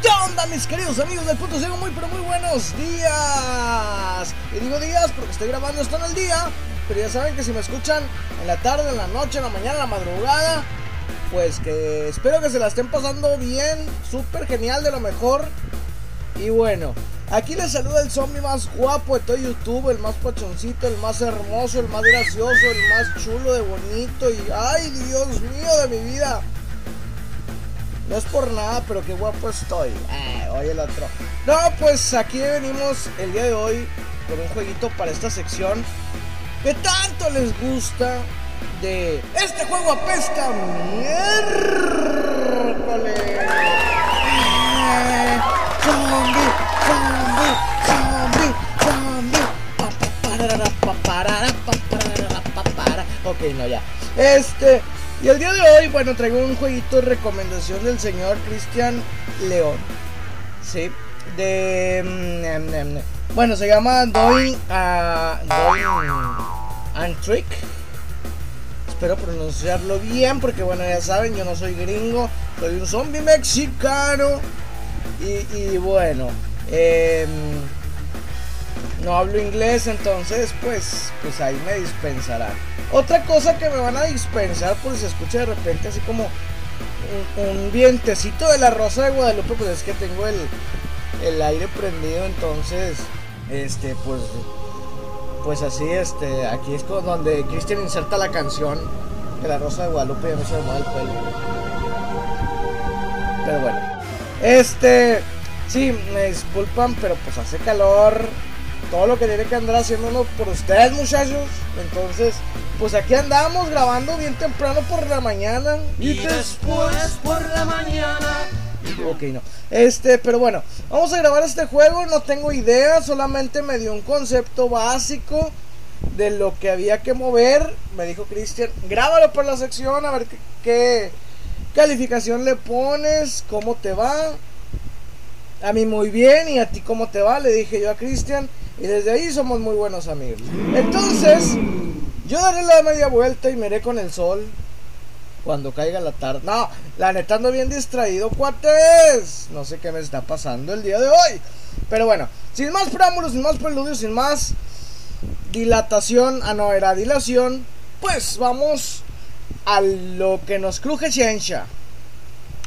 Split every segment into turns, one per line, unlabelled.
¿Qué onda mis queridos amigos del punto ciego? Muy pero muy buenos días. Y digo días porque estoy grabando esto en el día, pero ya saben que si me escuchan en la tarde, en la noche, en la mañana, en la madrugada, pues que espero que se la estén pasando bien, súper genial, de lo mejor. Y bueno, aquí les saluda el zombie más guapo de todo YouTube, el más pachoncito, el más hermoso, el más gracioso, el más chulo de bonito. Y ay, Dios mío de mi vida. No es por nada, pero qué guapo estoy. Eh, oye el otro. No, pues aquí venimos el día de hoy con un jueguito para esta sección que tanto les gusta de este juego apesta miércoles. Eh, zombie, zombie, zombie, zombie. Ok, no, ya. Este, y el día de hoy, bueno, traigo un jueguito de recomendación del señor Cristian León. Sí, de. mm, mm, mm, Bueno, se llama Doing. a Doing. and Trick. Espero pronunciarlo bien, porque bueno, ya saben, yo no soy gringo, soy un zombie mexicano. Y, y bueno, em, no hablo inglés, entonces pues, pues ahí me dispensarán. Otra cosa que me van a dispensar, pues se escucha de repente así como un, un vientecito de la Rosa de Guadalupe, pues es que tengo el, el aire prendido, entonces, este, pues, pues así, este, aquí es donde Cristian inserta la canción de la Rosa de Guadalupe, ya no se me mueve el pelo. Pero bueno, este, sí, me disculpan, pero pues hace calor, todo lo que tiene que andar haciéndolo por ustedes, muchachos. Entonces, pues aquí andamos grabando bien temprano por la mañana.
Y después por la mañana.
Ok, no. Este, pero bueno, vamos a grabar este juego. No tengo idea, solamente me dio un concepto básico de lo que había que mover. Me dijo Cristian, grábalo por la sección, a ver qué, qué calificación le pones, cómo te va. A mí muy bien y a ti cómo te va, le dije yo a Cristian. Y desde ahí somos muy buenos amigos. Entonces, yo daré la media vuelta y me iré con el sol cuando caiga la tarde. No, la neta ando bien distraído, cuates. No sé qué me está pasando el día de hoy. Pero bueno, sin más preámbulos, sin más preludios, sin más dilatación. Ah, no, era dilación. Pues vamos a lo que nos cruje ciencia.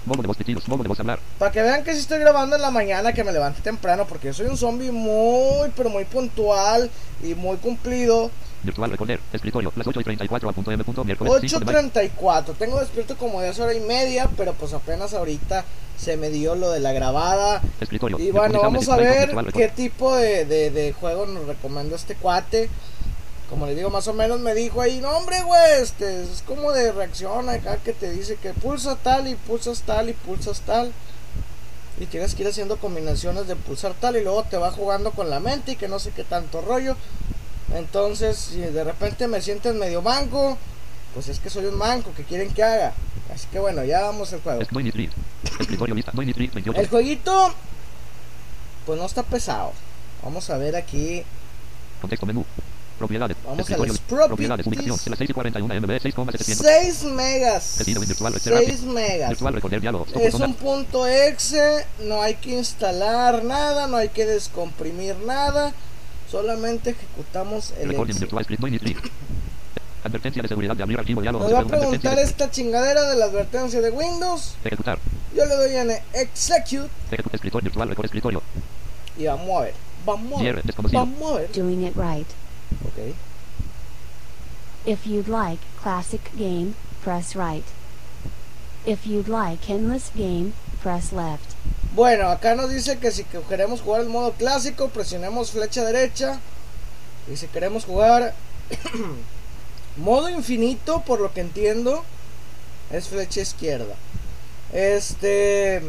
Modo de voz pitidos, modo de voz hablar.
Para que vean que si estoy grabando en la mañana, que me levante temprano, porque yo soy un zombie muy, pero muy puntual y muy cumplido.
Virtual recorder. Escritorio. Las 8 y 34 a punto M. punto Miércoles 5 de mayo.
8.34. Tengo despierto como de hora y media, pero pues apenas ahorita se me dio lo de la grabada.
Escritorio.
Y bueno, vamos a ver qué tipo de, de, de juego nos recomienda este cuate. Como le digo, más o menos me dijo ahí, no hombre, güey, este, es como de reacción acá que te dice que pulsa tal y pulsas tal y pulsas tal. Y tienes que ir haciendo combinaciones de pulsar tal y luego te va jugando con la mente y que no sé qué tanto rollo. Entonces, si de repente me sientes medio manco, pues es que soy un manco, que quieren que haga? Así que bueno, ya vamos al juego.
Es- No init read. Escritorio lista. No init read 28.
El jueguito, pues no está pesado. Vamos a ver aquí.
Contexto menú. Propiedades.
Vamos a
Escritorio.
las.
Propiedades. Ubicación. De las 6 y 41 MB 6,700.
6 megas.
En virtual
6 megas.
Virtual recorder diálogo. Stop
Es un punto exe, no hay que instalar nada, no hay que descomprimir nada, solamente ejecutamos el
Recording
exe.
virtual script. Init. Advertencia de seguridad de abrir archivo diálogo.
Nos va a preguntar
de-
esta chingadera de la advertencia de Windows,
Ejecutar.
yo le doy en execute
Ejecutar. Escritorio. Virtual recorder. Escritorio.
y vamos a ver, vamos a ver, vamos a ver,
Doing it right.
Ok.
If you'd like classic game, press right. If you'd like endless game, press left.
Bueno, acá nos dice que si que queremos jugar el modo clásico, presionemos flecha derecha. Y si queremos jugar modo infinito, por lo que entiendo, es flecha izquierda. Este.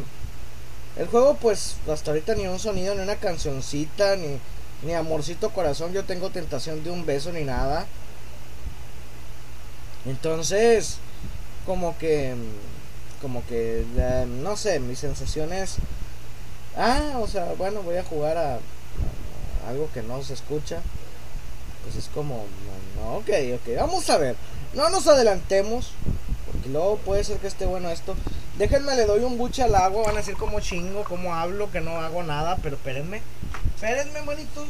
El juego, pues, hasta ahorita ni un sonido, ni una cancioncita, ni, ni amorcito corazón. Yo tengo tentación de un beso, ni nada. Entonces, como que. Como que. eh, no sé, mis sensaciones. Ah, o sea, bueno, voy a jugar a, a algo que no se escucha. Pues es como. No, ok, ok. Vamos a ver. No nos adelantemos. Porque luego puede ser que esté bueno esto. Déjenme, le doy un buche al agua. Van a decir como chingo, como hablo, que no hago nada. Pero espérenme. Espérenme, bonitos.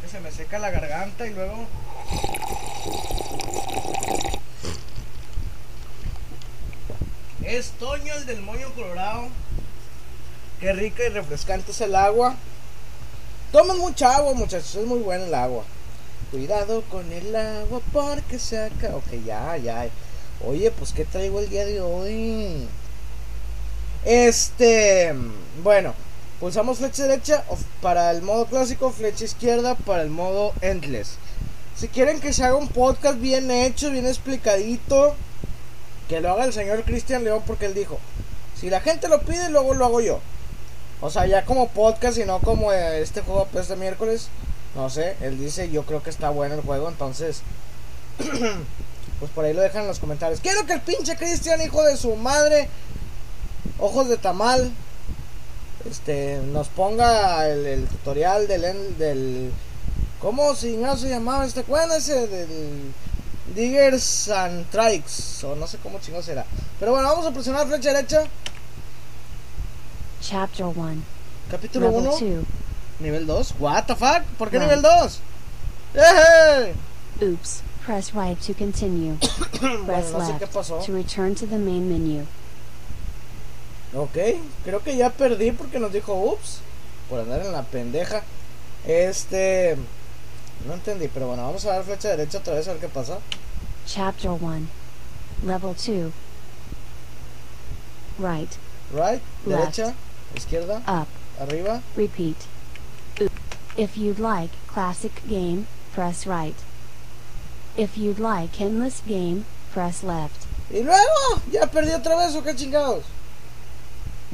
Que se me seca la garganta y luego. Es Toño el del moño colorado. Qué rica y refrescante es el agua. Tomen mucha agua, muchachos. Es muy buena el agua. Cuidado con el agua porque se acaba. Ok, ya, ya. Oye, pues ¿qué traigo el día de hoy? Este, bueno, pulsamos flecha derecha para el modo clásico, flecha izquierda para el modo endless. Si quieren que se haga un podcast bien hecho, bien explicadito, que lo haga el señor Cristian León porque él dijo, si la gente lo pide, luego lo hago yo. O sea, ya como podcast y no como eh, este juego pues de miércoles. No sé, él dice, yo creo que está bueno el juego, entonces... pues por ahí lo dejan en los comentarios. Quiero que el pinche Cristian, hijo de su madre, ojos de tamal, este, nos ponga el, el tutorial del, del... ¿Cómo si no se llamaba este? ¿Cuál ese? Del... Diggers and Trikes, o no sé cómo chingo será. Pero bueno, vamos a presionar flecha derecha.
Chapter 1,
Capítulo
Level
1.
2.
Nivel 2. What the fuck? ¿Por qué
Right.
nivel 2? ¡Eh!
Oops. Press right to continue.
Bueno,
Press
no sé qué
left
pasó.
to return to the main menu.
Ok, creo que ya perdí porque nos dijo ups. Por andar en la pendeja. Este. No entendí, pero bueno, vamos a dar flecha derecha otra vez a ver qué pasa.
Chapter 1, Level 2. Right,
Right,
Left.
derecha, izquierda,
up,
arriba.
repeat. If you'd like classic game, press right. If you'd like endless game, press left.
Y luego, ya perdí otra vez o qué chingados.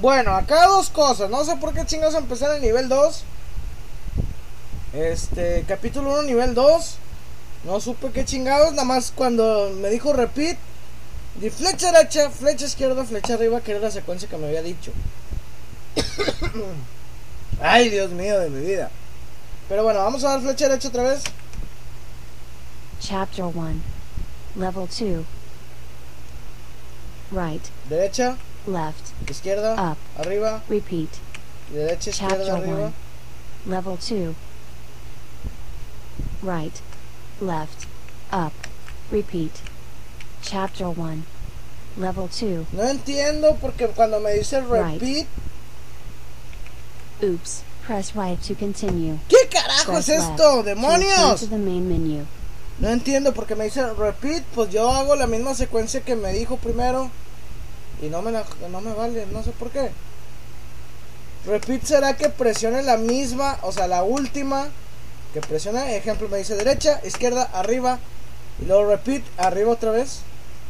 Bueno, acá dos cosas. No sé por qué chingados empecé en el nivel 2. Este, capítulo 1, nivel 2. No supe qué chingados. Nada más cuando me dijo repeat. Di flecha derecha, flecha izquierda, flecha arriba, que era la secuencia que me había dicho. Ay, Dios mío de mi vida. Pero bueno, vamos a dar flecha derecha otra vez.
Chapter 1, Level 2. Right,
Derecha,
left,
izquierda,
up,
arriba,
repeat.
derecha, izquierda,
Chapter
arriba.
1, Level 2. Right, left, up, repeat. Chapter 1, Level 2.
No entiendo porque cuando me dice
Right.
repeat,
Oops, press right to continue.
¿qué carajo
Press
es esto? ¡Demonios!
to the main menu.
No entiendo porque me dice repeat, pues yo hago la misma secuencia que me dijo primero y no me la- no me vale, no sé por qué. Repeat será que presione la misma, o sea, la última que presione, ejemplo me dice derecha, izquierda, arriba y luego repeat, arriba otra vez.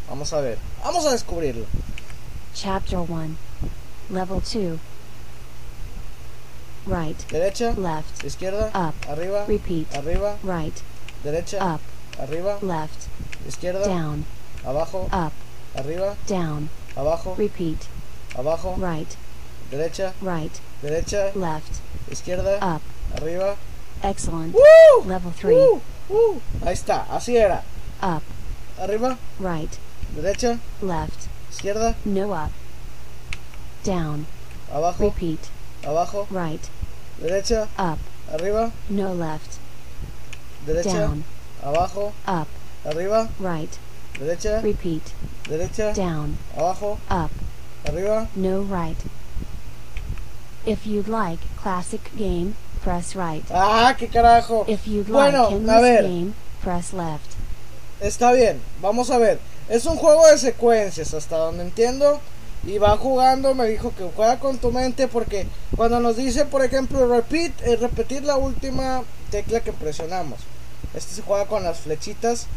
Vamos a ver, vamos a descubrirlo.
Chapter 1, Level 2. Right,
Derecha,
left,
izquierda,
up,
arriba,
repeat.
arriba,
Right,
derecha,
up,
arriba,
left,
izquierda,
down,
abajo,
up,
arriba,
down,
abajo,
repeat.
abajo,
Right,
derecha,
right,
derecha,
left,
izquierda,
up.
arriba.
Excellent.
¡Woo!
Level 3.
¡Uh! ¡Uh! Ahí está, así era.
Up,
Arriba,
right,
derecha,
left,
izquierda,
no up. Down,
abajo,
repeat.
abajo,
Right,
derecha,
up,
arriba,
no left.
derecha,
Down,
abajo,
up,
arriba,
right,
derecha,
repeat.
derecha,
Down,
abajo,
up,
arriba.
no right. If you'd like classic game, press right.
¡Ah, qué carajo!
If you'd
Bueno,
like
a ver.
game, press left.
Está bien, vamos a ver. Es un juego de secuencias, hasta donde entiendo. Y va jugando, me dijo que juega con tu mente porque cuando nos dice, por ejemplo, repeat, es repetir la última tecla que presionamos. Este se juega con las flechitas.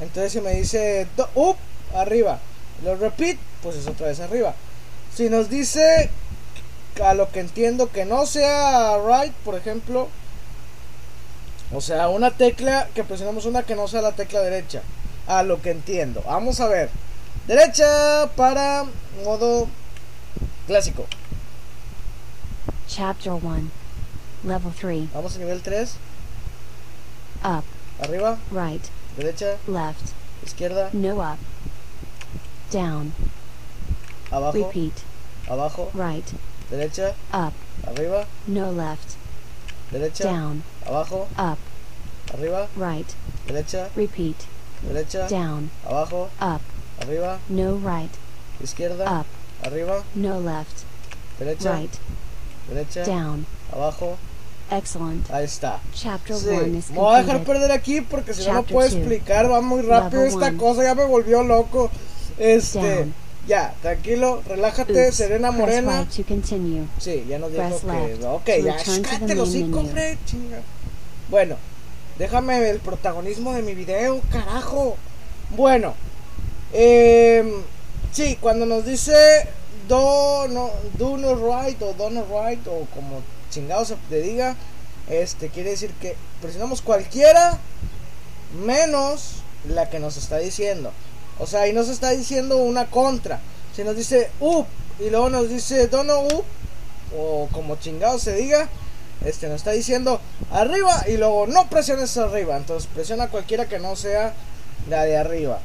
Entonces si me dice, do- up, arriba. Lo repeat, pues es otra vez arriba. Si nos dice a lo que entiendo que no sea right, por ejemplo, o sea, una tecla que presionamos una que no sea la tecla derecha. A lo que entiendo. Vamos a ver. Derecha para modo clásico.
Chapter 1. Level 3.
Vamos a nivel 3.
Up,
Arriba,
right,
derecha,
left,
izquierda,
no up. Down,
abajo,
repeat,
abajo,
right,
derecha,
up,
arriba,
no left,
derecha,
down,
abajo,
up,
arriba,
right,
derecha,
repeat,
derecha,
down,
abajo,
up,
arriba,
no right,
izquierda,
up,
arriba,
no left,
derecha,
right,
derecha,
down.
abajo.
Excellent.
Ahí está.
Chapter
Sí,
1 is
me voy a dejar perder aquí porque si no no puedo explicar, va muy rápido
Level
esta
one.
cosa, ya me volvió loco. Este,
Down.
ya, tranquilo, relájate,
Oops.
Serena
Press
Morena.
right to continue.
Sí, ya nos dijo
Press
que.
left
Ok, ya, cállate los cinco, chinga. Bueno, déjame el protagonismo de mi video, carajo. Bueno, eh, sí, cuando nos dice do no, do no right o do no right o como chingado se te diga, este quiere decir que presionamos cualquiera menos la que nos está diciendo. O sea, ahí nos está diciendo una contra. Si nos dice up y luego nos dice do no up o como chingado se diga, este nos está diciendo arriba y luego no presiones arriba. Entonces presiona cualquiera que no sea la de arriba.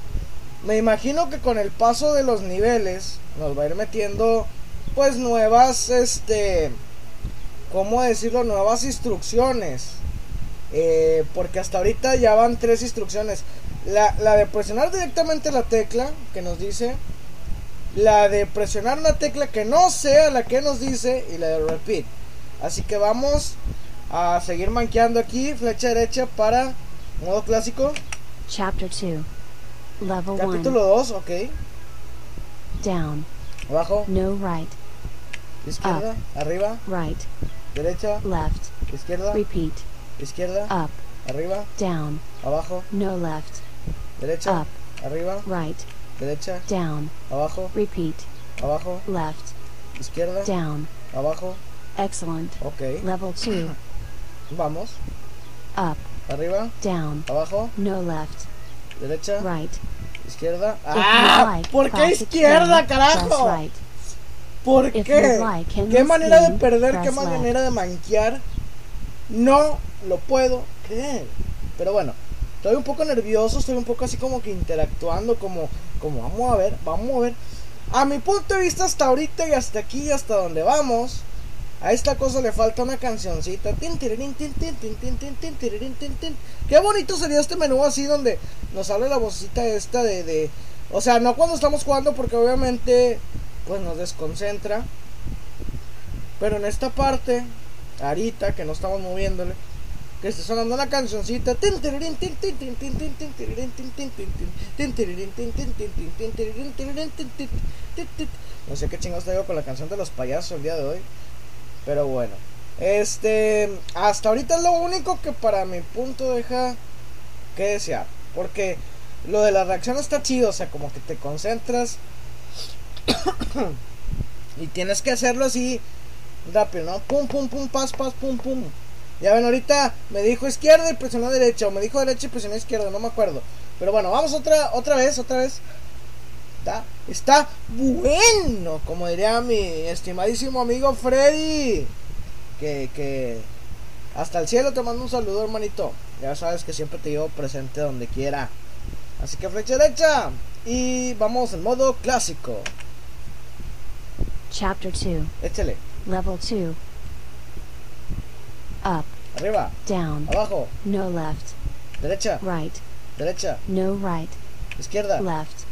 Me imagino que con el paso de los niveles nos va a ir metiendo pues nuevas este ¿cómo decirlo? Nuevas instrucciones. Eh, porque hasta ahorita ya van tres instrucciones. La, la de presionar directamente la tecla que nos dice. La de presionar una tecla que no sea la que nos dice. Y la de repeat. Así que vamos a seguir manqueando aquí. Flecha derecha para modo clásico.
Chapter 2. Level 1.
Capítulo 2, ok.
Down.
Abajo,
No right.
izquierda, arriba,
Right.
Derecha,
Left.
izquierda,
Repeat.
izquierda,
Up.
arriba,
Down.
abajo,
No left.
derecha,
Up.
arriba,
Right.
derecha,
Down.
abajo,
Repeat.
abajo,
Left.
izquierda,
Down.
abajo,
Excellent.
ok.
Level 2.
Vamos,
Up.
arriba,
Down.
abajo,
No left.
derecha,
Right.
izquierda. ¡Ah!
like
¿Por qué izquierda, carajo?
right.
¿Por qué? ¿Qué manera de perder? ¿Qué manera de manquear? No lo puedo creer. Pero bueno, estoy un poco nervioso, estoy un poco así como que interactuando, como, como vamos a ver, vamos a ver. A mi punto de vista hasta ahorita y hasta aquí y hasta donde vamos, a esta cosa le falta una cancioncita. Qué bonito sería este menú así donde nos sale la vocecita esta de, de... O sea, no cuando estamos jugando porque obviamente pues nos desconcentra. Pero en esta parte, ahorita que no estamos moviéndole, que esté sonando una cancioncita. No sé qué chingados traigo con la canción de los payasos el día de hoy. Pero bueno. Este. Hasta ahorita es lo único que para mi punto deja que desear. Porque lo de la reacción está chido. O sea, como que te concentras. y tienes que hacerlo así rápido, ¿no? Pum, pum, pum, pas, pas, pum, pum. Ya ven, ahorita me dijo izquierda y presionó derecha. O me dijo derecha y presionó izquierda, no me acuerdo. Pero bueno, vamos otra, otra vez, otra vez. Está, está bueno, como diría mi estimadísimo amigo Freddy. Que, que hasta el cielo te mando un saludo, hermanito. Ya sabes que siempre te llevo presente donde quiera. Así que flecha derecha. Y vamos en modo clásico.
Chapter 2.
Échale.
Level 2. Up.
Arriba,
Down.
abajo,
No left.
derecha,
Right.
derecha,
No right.
izquierda,
Left.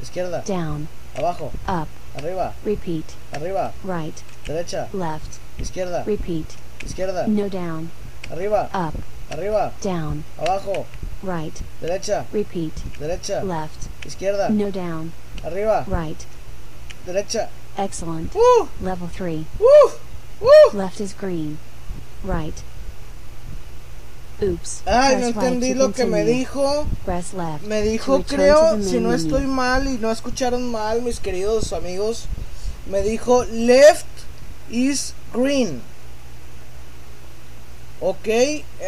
izquierda,
Down.
abajo,
Up.
arriba,
Repeat.
arriba,
Right.
derecha,
Left.
izquierda,
Repeat.
izquierda,
No down.
arriba,
Up.
arriba,
Down.
abajo,
Right.
derecha,
Repeat.
derecha,
Left.
izquierda,
No down.
arriba,
Right.
derecha.
Excellent.
¡Uh!
Level 3.
¡Uh! ¡Uh!
Left is green. Right. Oops.
Ay, no
right
entendí lo que me dijo.
Press left.
Me dijo, creo, si no
menu.
estoy mal y no escucharon mal, mis queridos amigos, me dijo left is green. Ok,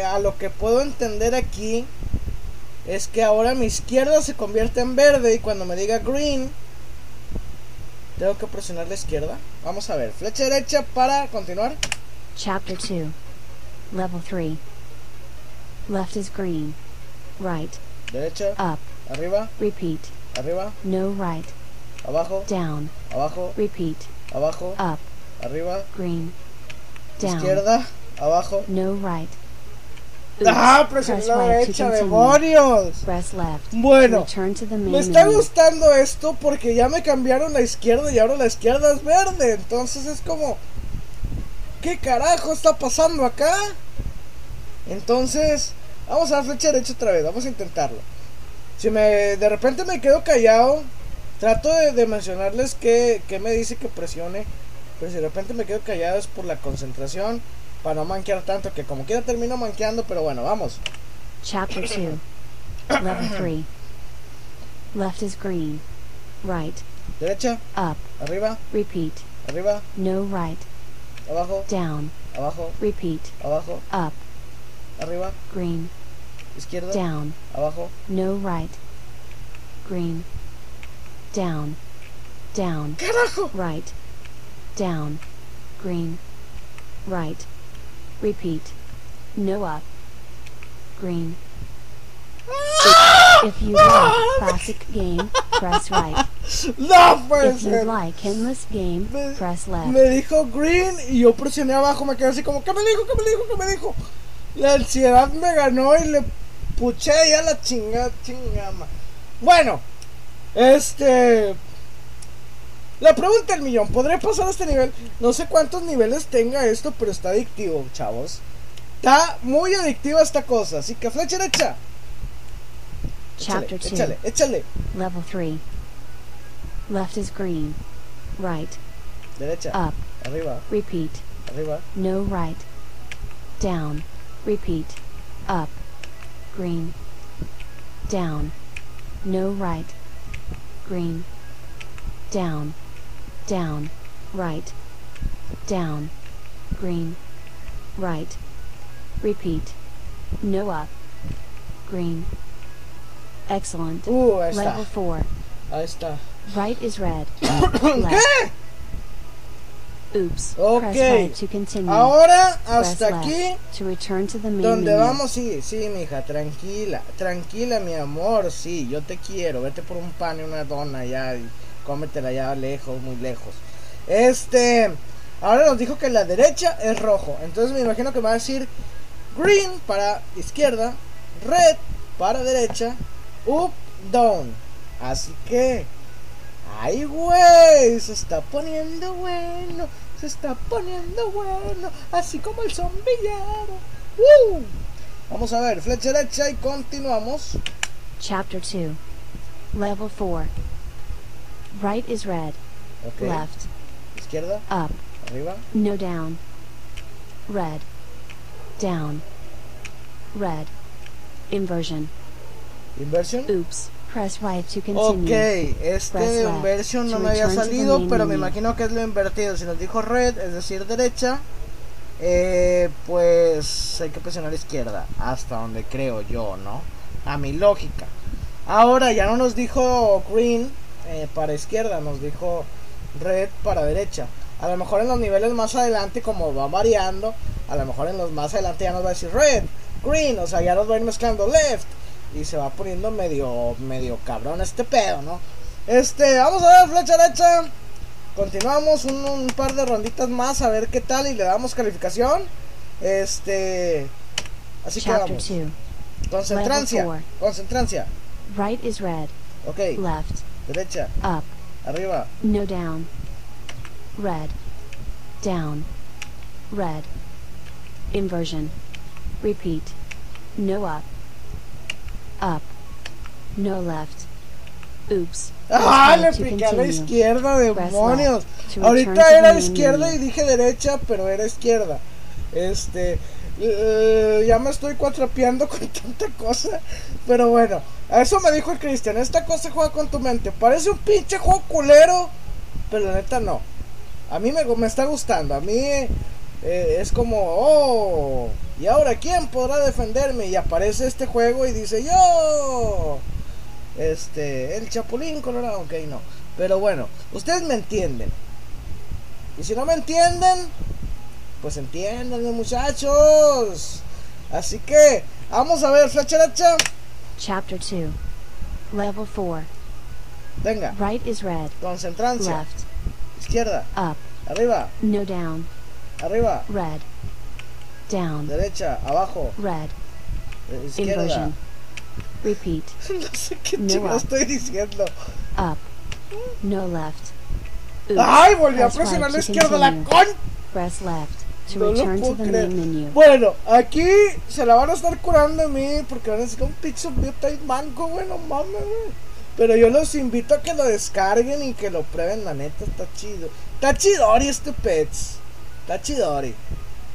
a lo que puedo entender aquí es que ahora mi izquierda se convierte en verde y cuando me diga green, tengo que presionar la izquierda. Vamos a ver, flecha derecha para continuar.
Chapter 2. Level 3. Left is green. Right.
Derecha,
Up.
arriba,
Repeat.
arriba,
No right.
abajo,
Down.
abajo,
Repeat.
abajo,
Up.
arriba,
Green. Down.
izquierda, abajo.
No right.
¡Ah! Presioné la derecha, demonios. Bueno,
Return to the main
Me está gustando esto porque ya me cambiaron la izquierda y ahora la izquierda es verde. Entonces es como. ¿Qué carajo está pasando acá? Entonces, vamos a dar flecha derecha otra vez. Vamos a intentarlo. Si me de repente me quedo callado, trato de, de mencionarles que, que me dice que presione. Pero si de repente me quedo callado es por la concentración. Para no manquear tanto. Que como quiera termino manqueando. Pero bueno, vamos.
Chapter 2. Level 3. Left is green. Right.
Derecha,
Up.
arriba,
Repeat.
arriba,
No right.
abajo,
Down.
abajo,
Repeat.
abajo,
Up.
arriba,
Green.
izquierda,
Down.
abajo,
No right. Green. Down. Down.
carajo.
Right. Down. Green. Right. Repeat. No up. Green. If you like classic game, press right.
No puede
If you like endless game,
Me-
press left.
Me dijo green y yo presioné abajo, me quedé así como, ¿qué me dijo? ¿Qué me dijo? ¿Qué me dijo? La ansiedad me ganó y le puché ya la chinga, chingama. Bueno, este... La pregunta del millón, ¿podré pasar a este nivel? No sé cuántos niveles tenga esto, pero está adictivo, chavos. Está muy adictiva esta cosa, así que flecha derecha. Échale,
Chapter 2.
échale, échale.
Level 3. Left is green. Right.
Derecha,
Up.
arriba,
Repeat.
arriba,
No right. Down. Repeat. Up. Green. Down. No right. Green. Down. Down. Right. Down. Green. Right. Repeat. No up. Green. Excellent.
Uh, ahí está.
Level 4.
Ahí está.
Right is red. Left.
¿Qué?
Oops.
Ok.
Press right to continue.
Ahora hasta
left
aquí
To return to the main
donde
menu.
vamos, sí, sí, mija, tranquila, tranquila, mi amor, sí, yo te quiero, vete por un pan y una dona ya y cómetela ya lejos, muy lejos. Este, ahora nos dijo que la derecha es rojo, entonces me imagino que va a decir green para izquierda, red para derecha, up, down. Así que, ay, güey, se está poniendo bueno, se está poniendo bueno, así como el zombillero. ¡Woo! Vamos a ver, flecha derecha y continuamos.
Chapter 2. Level 4. Right is red.
Ok,
Left.
izquierda,
Up.
arriba,
No down. Red. Down. Red. Inversion.
inversión.
Oops. Press right to
Ok,
continue.
este de
left
inversión no me había salido, pero me imagino que es lo invertido. Si nos dijo red, es decir, derecha, eh, pues hay que presionar izquierda, hasta donde creo yo, ¿no? A mi lógica. Ahora ya no nos dijo green eh, para izquierda, nos dijo red para derecha. A lo mejor en los niveles más adelante, como va variando, a lo mejor en los más adelante ya nos va a decir red, green, o sea, ya nos va a ir mezclando left y se va poniendo medio medio cabrón este pedo, ¿no? Este, vamos a ver flecha derecha. Continuamos un, un par de ronditas más a ver qué tal y le damos calificación. Este, así que vamos.
2.
Concentrancia, concentrancia.
Right is red.
Ok,
Left.
Derecha,
Up.
arriba,
No down. Red. Down. Red. Inversion. Repeat. No up. Up. No left. Oops.
¡Ah! Le piqué a la izquierda, demonios. Ahorita era izquierda y dije derecha, pero era izquierda. Este, Eh, ya me estoy cuatrapeando con tanta cosa. Pero bueno, a eso me dijo el Cristian. Esta cosa juega con tu mente. Parece un pinche juego culero. Pero la neta no. A mí me, me está gustando. A mí eh, es como, oh, ¿y ahora quién podrá defenderme? Y aparece este juego y dice, yo. Este, el Chapulín Colorado. Ok, no. Pero bueno, ustedes me entienden. Y si no me entienden, pues entiéndanme muchachos. Así que, vamos a ver, flacharacha.
Chapter 2. Level 4.
Venga,
Right is red.
concentrancia.
Left.
Izquierda,
Up.
arriba,
No down.
arriba,
Red. Down.
derecha, abajo,
Red.
eh, izquierda.
Inversion. Repeat.
No sé qué
No up.
estoy diciendo.
Up. No left. Oops.
¡Ay! Volví a presionar la izquierda, la con.
Press left
No lo puedo creer. Bueno, aquí se la van a estar curando a mí porque van a decir un pizza beta y manco, güey, no mames, güey. Pero yo los invito a que lo descarguen y que lo prueben, la neta, está chido. Está chidori este Pets. Está chidori.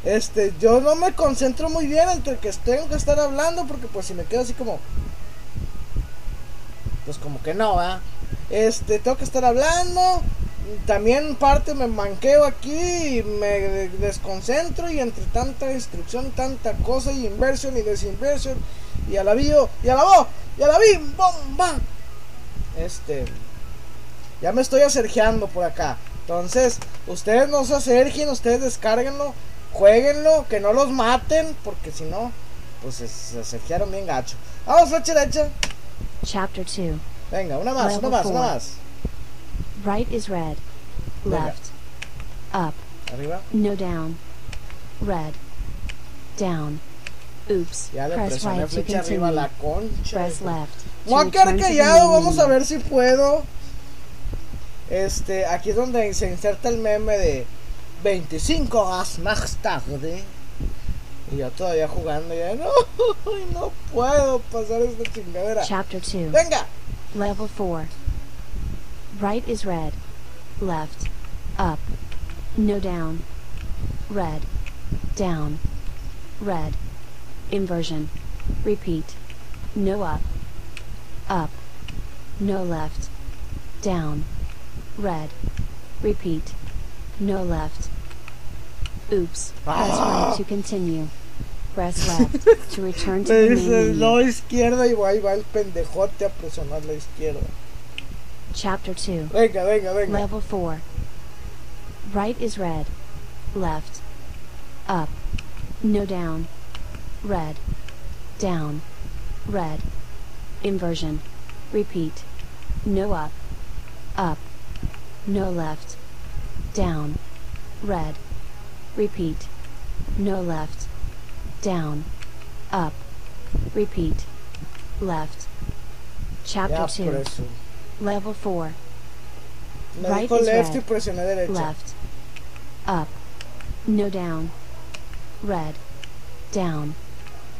Este, yo no me concentro muy bien entre que tengo que estar hablando porque pues si me quedo así como... Pues como que no, ¿verdad? Este, tengo que estar hablando. También parte me manqueo aquí y me de- desconcentro y entre tanta instrucción, tanta cosa y inversión y desinversión y a la bio y a la voz y a la bim bomba. Este, ya me estoy acerjeando por acá. Entonces, ustedes no se acergien, ustedes descárguenlo, jueguenlo, que no los maten, porque si no, pues se, se acerquearon bien gacho. Vamos, flecha derecha.
Chapter 2.
Venga, una más, una más, una más.
Right is red. Left. Up.
Arriba.
No down. Red. Down. Oops.
Ya le
Press
presioné
right
flecha arriba a la concha.
Press left.
Voy a quedar callado, vamos a ver si puedo. Este, aquí es donde se inserta el meme de 25 horas más tarde. Y yo todavía jugando, ya no, no puedo pasar esta chingadera.
Chapter 2.
Venga,
Level 4. Right is red. Left. Up. No down. Red. Down. Red. Inversion. Repeat. No up. Up. No left. Down. Red. Repeat. No left. Oops. Press right to continue. Press left to return to the main
no izquierda y ahí va el pendejote a presionar la izquierda.
Chapter 2.
Venga, venga, venga.
Level 4. Right is red. Left. Up. No down. Red. Down. Red. Inversion. Repeat. No up. Up. No left. Down. Red. Repeat. No left. Down. Up. Repeat. Left. Chapter 2. Level 4.
Me
Right
dijo
is
left y
red.
presioné derecha.
left, up, no down, red, down.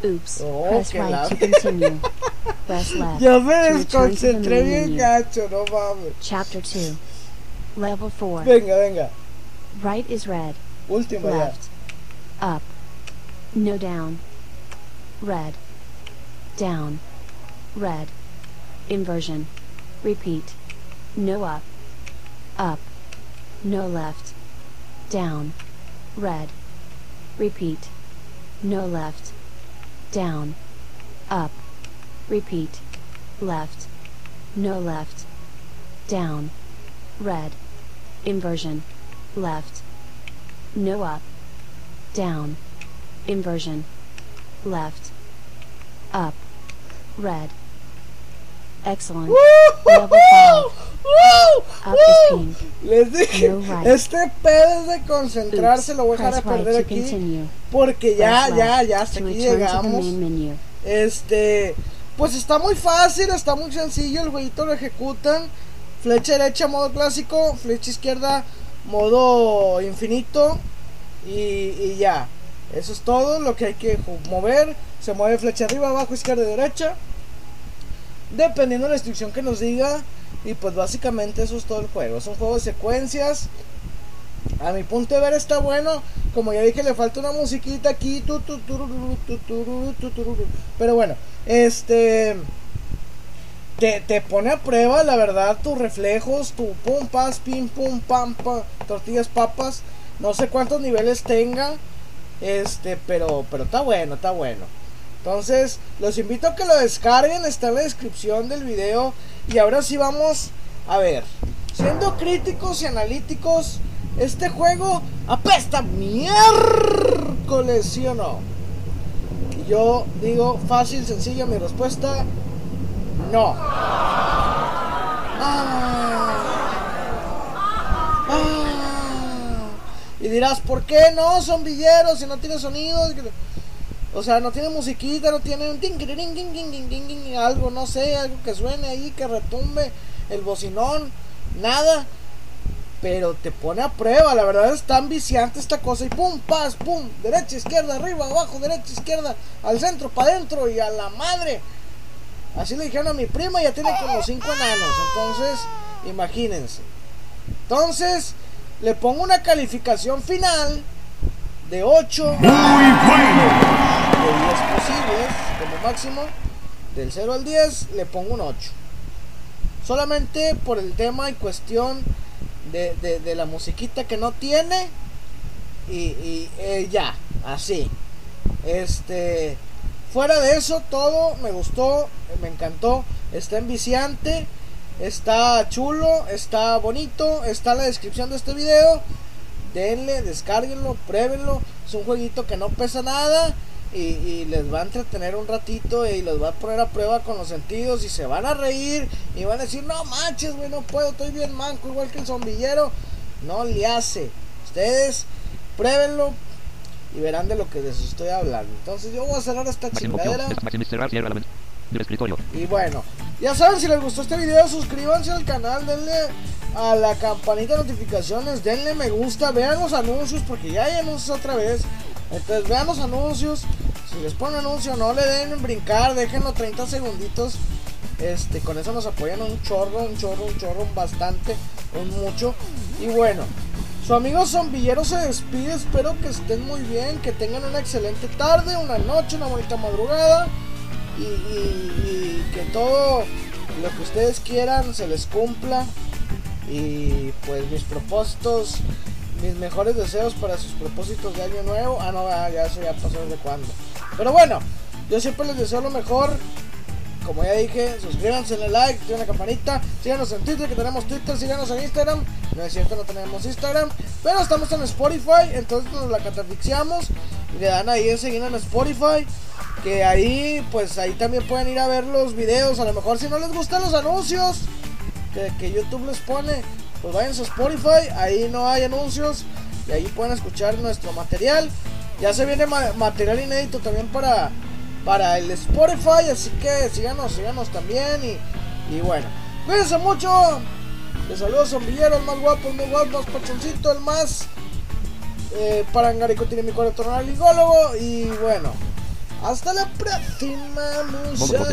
Oops.
Oh,
Press right
la-
to continue. Press left
Ya me
to return to the
desconcentré bien gacho, no mames.
Chapter 2. Level 4.
Venga, venga.
Right is red,
Última ya.
left, up, no down, red, down, red, inversion, repeat, no up, up, no left, down, red, repeat, no left, down, up, repeat, left, no left, down, red, inversion, left, no up, down, inversion, left, up, red. Excellent.
¡Woo!
5.
¡Woo!
Up is
¡Woo!
pink.
Les dije, este pedo es de concentrarse, lo voy a dejar a perder aquí. Porque ya, ya, ya, hasta aquí llegamos. Este, pues está muy fácil, está muy sencillo, el jueguito lo ejecutan. Flecha derecha, modo clásico, flecha izquierda, modo infinito. Y, y ya, eso es todo lo que hay que mover. Se mueve flecha arriba, abajo, izquierda, derecha. Dependiendo de la instrucción que nos diga. Y pues básicamente eso es todo el juego. Es un juego de secuencias. A mi punto de ver está bueno. Como ya dije, le falta una musiquita aquí. Pero bueno, este. Te, pone a prueba, la verdad, tus reflejos, tu pum, pas, pim, pum, pam, pa, tortillas, papas. No sé cuántos niveles tenga. Este, pero, pero está bueno, está bueno. Entonces, los invito a que lo descarguen, está en la descripción del video. Y ahora sí vamos a ver. Siendo críticos y analíticos, este juego apesta miércoles, ¿sí o no? Y yo digo fácil, sencilla, mi respuesta, no. Ah. Ah. Y dirás, ¿por qué no? Son villeros y no tiene sonidos. O sea, no tiene musiquita, no tiene un algo, no sé, algo que suene ahí, que retumbe el bocinón, nada. Pero te pone a prueba, la verdad es tan viciante esta cosa. Y pum, pas, pum, derecha, izquierda, arriba, abajo, derecha, izquierda, al centro, para adentro y a la madre. Así le dijeron a mi prima, ya tiene como 5 enanos. Entonces, imagínense. Entonces, le pongo una calificación final de 8 de 10 posibles como máximo. Del 0 al 10 le pongo un 8. Solamente por el tema y cuestión de, de, la musiquita que no tiene. Y, y eh, ya, así. Este. Fuera de eso, todo me gustó, me encantó. Está enviciante, está chulo, está bonito. Está en la descripción de este video. Denle, descárguenlo, pruébenlo. Es un jueguito que no pesa nada. Y, y, les va a entretener un ratito y los va a poner a prueba con los sentidos y se van a reír y van a decir, no manches, güey, no puedo, estoy bien manco, igual que el zombillero. No le hace. Ustedes pruébenlo y verán de lo que les estoy hablando. Entonces yo voy a cerrar esta chingadera. Y bueno, ya saben, si les gustó este video, suscríbanse al canal, denle a la campanita de notificaciones, denle me gusta, vean los anuncios, porque ya hay anuncios otra vez. Entonces vean los anuncios. Si les ponen anuncio, no le den en brincar, déjenlo 30 segunditos. Este, con eso nos apoyan un chorro, un chorro, un chorro, bastante, un mucho. Y bueno, su amigo zombillero se despide. Espero que estén muy bien, que tengan una excelente tarde, una noche, una bonita madrugada. Y, y, que todo lo que ustedes quieran se les cumpla. Y pues mis propósitos mis mejores deseos para sus propósitos de año nuevo. Ah, no, ya eso ya pasó desde cuando. Pero bueno, yo siempre les deseo lo mejor. Como ya dije, suscríbanse, denle like, tienen la campanita. Síganos en Twitter, que tenemos Twitter. Síganos en Instagram. No es cierto, no tenemos Instagram. Pero estamos en Spotify. Entonces nos la catafixiamos. Y le dan ahí en seguir en Spotify. Que ahí, pues ahí también pueden ir a ver los videos. A lo mejor si no les gustan los anuncios que, que YouTube les pone pues vayan a Spotify, ahí no hay anuncios y ahí pueden escuchar nuestro material. Ya se viene ma material inédito también para, para el Spotify, así que síganos, síganos también y, y bueno, cuídense mucho. Les saludo Zombillero, el más guapo, el más guapo, el más pachoncito, el más eh, parangarico tiene mi corazón ligólogo y bueno, hasta la próxima muchachos.